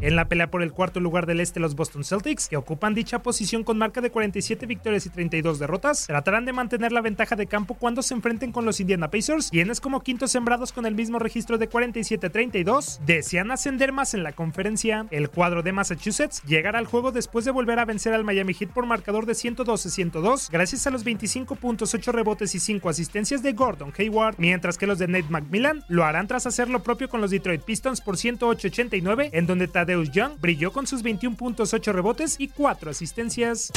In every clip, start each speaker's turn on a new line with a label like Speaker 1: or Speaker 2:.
Speaker 1: En la pelea por el cuarto lugar del este, los Boston Celtics, que ocupan dicha posición con marca de 47 victorias y 32 derrotas, tratarán de mantener la ventaja de campo cuando se enfrenten con los Indiana Pacers, quienes como quintos sembrados con el mismo registro de 47-32, desean ascender más en la conferencia. El cuadro de Massachusetts llegará al juego después de volver a vencer al Miami Heat por marcador de 112-102, gracias a los 25 puntos, 8 rebotes y 5 asistencias de Gordon Hayward, mientras que los de Nate McMillan lo harán tras hacer lo propio con los Detroit Pistons por 108-89, en donde Deus Young brilló con sus 21 puntos, 8 rebotes y 4 asistencias.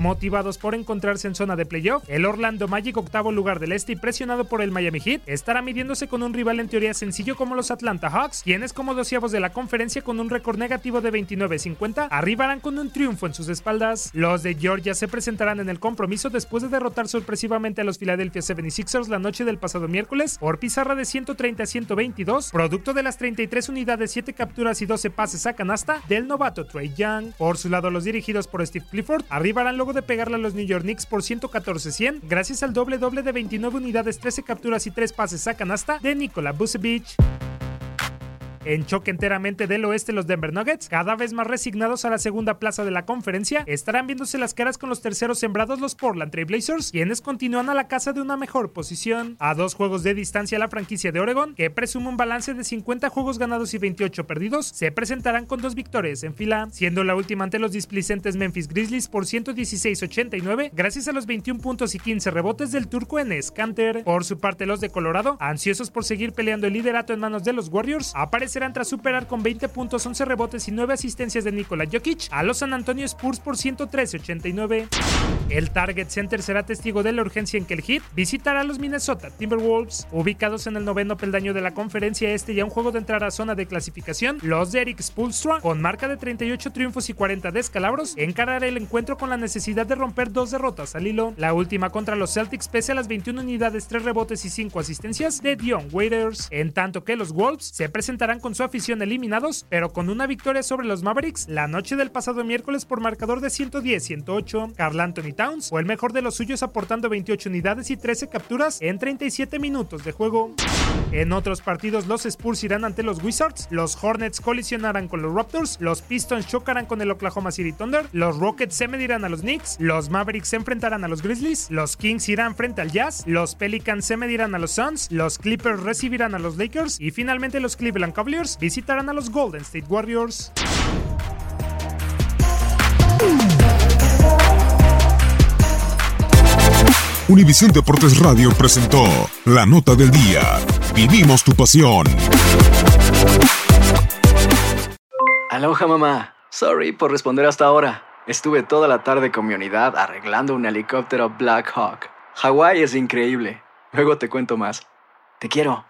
Speaker 1: Motivados por encontrarse en zona de playoff, el Orlando Magic, octavo lugar del este y presionado por el Miami Heat, estará midiéndose con un rival en teoría sencillo como los Atlanta Hawks, quienes como doceavos de la conferencia con un récord negativo de 29-50, arribarán con un triunfo en sus espaldas. Los de Georgia se presentarán en el compromiso después de derrotar sorpresivamente a los Philadelphia 76ers la noche del pasado miércoles por pizarra de 130 122, producto de las 33 unidades, 7 capturas y 12 pases a canasta del novato Trey Young. Por su lado, los dirigidos por Steve Clifford arribarán luego de pegarle a los New York Knicks por 114-100 gracias al doble doble de 29 unidades, 13 capturas y 3 pases a canasta de Nikola Vucevic. En choque enteramente del oeste, los Denver Nuggets, cada vez más resignados a la segunda plaza de la conferencia, estarán viéndose las caras con los terceros sembrados, los Portland Trail Blazers, quienes continúan a la casa de una mejor posición. A dos juegos de distancia, la franquicia de Oregon, que presume un balance de 50 juegos ganados y 28 perdidos, se presentarán con dos victorias en fila, siendo la última ante los displicentes Memphis Grizzlies por 116-89, gracias a los 21 puntos y 15 rebotes del turco Enes Kanter. Por su parte, los de Colorado, ansiosos por seguir peleando el liderato en manos de los Warriors, aparecen serán tras superar con 20 puntos, 11 rebotes y 9 asistencias de Nikola Jokic a los San Antonio Spurs por 113-89. El Target Center será testigo de la urgencia en que el Heat visitará a los Minnesota Timberwolves, ubicados en el noveno peldaño de la conferencia este y a un juego de entrar a zona de clasificación. Los de Eric Spoelstra, con marca de 38 triunfos y 40 descalabros, encarará el encuentro con la necesidad de romper dos derrotas al hilo. La última contra los Celtics pese a las 21 unidades, 3 rebotes y 5 asistencias de Dion Waiters, en tanto que los Wolves se presentarán con su afición eliminados, pero con una victoria sobre los Mavericks la noche del pasado miércoles por marcador de 110-108. Carl Anthony Towns fue el mejor de los suyos aportando 28 unidades y 13 capturas en 37 minutos de juego. En otros partidos, los Spurs irán ante los Wizards, los Hornets colisionarán con los Raptors, los Pistons chocarán con el Oklahoma City Thunder, los Rockets se medirán a los Knicks, los Mavericks se enfrentarán a los Grizzlies, los Kings irán frente al Jazz, los Pelicans se medirán a los Suns, los Clippers recibirán a los Lakers y finalmente los Cleveland Cavaliers visitarán a los Golden State Warriors.
Speaker 2: Univisión Deportes Radio presentó la nota del día. Vivimos tu pasión.
Speaker 3: Aloha mamá. Sorry por responder hasta ahora. Estuve toda la tarde con mi unidad arreglando un helicóptero Black Hawk. Hawái es increíble. Luego te cuento más. Te quiero.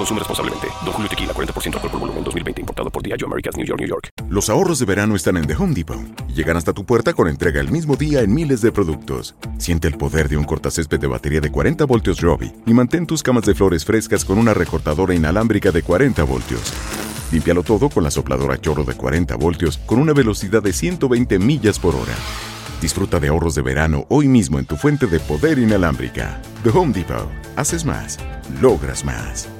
Speaker 4: Consume responsablemente. Don Julio Tequila, 40% alcohol por volumen, 2020. Importado por Diageo Americas, New York, New York.
Speaker 5: Los ahorros de verano están en The Home Depot. Llegan hasta tu puerta con entrega el mismo día en miles de productos. Siente el poder de un cortacésped de batería de 40 voltios Robbie. Y mantén tus camas de flores frescas con una recortadora inalámbrica de 40 voltios. Límpialo todo con la sopladora chorro de 40 voltios con una velocidad de 120 millas por hora. Disfruta de ahorros de verano hoy mismo en tu fuente de poder inalámbrica. The Home Depot. Haces más. Logras más.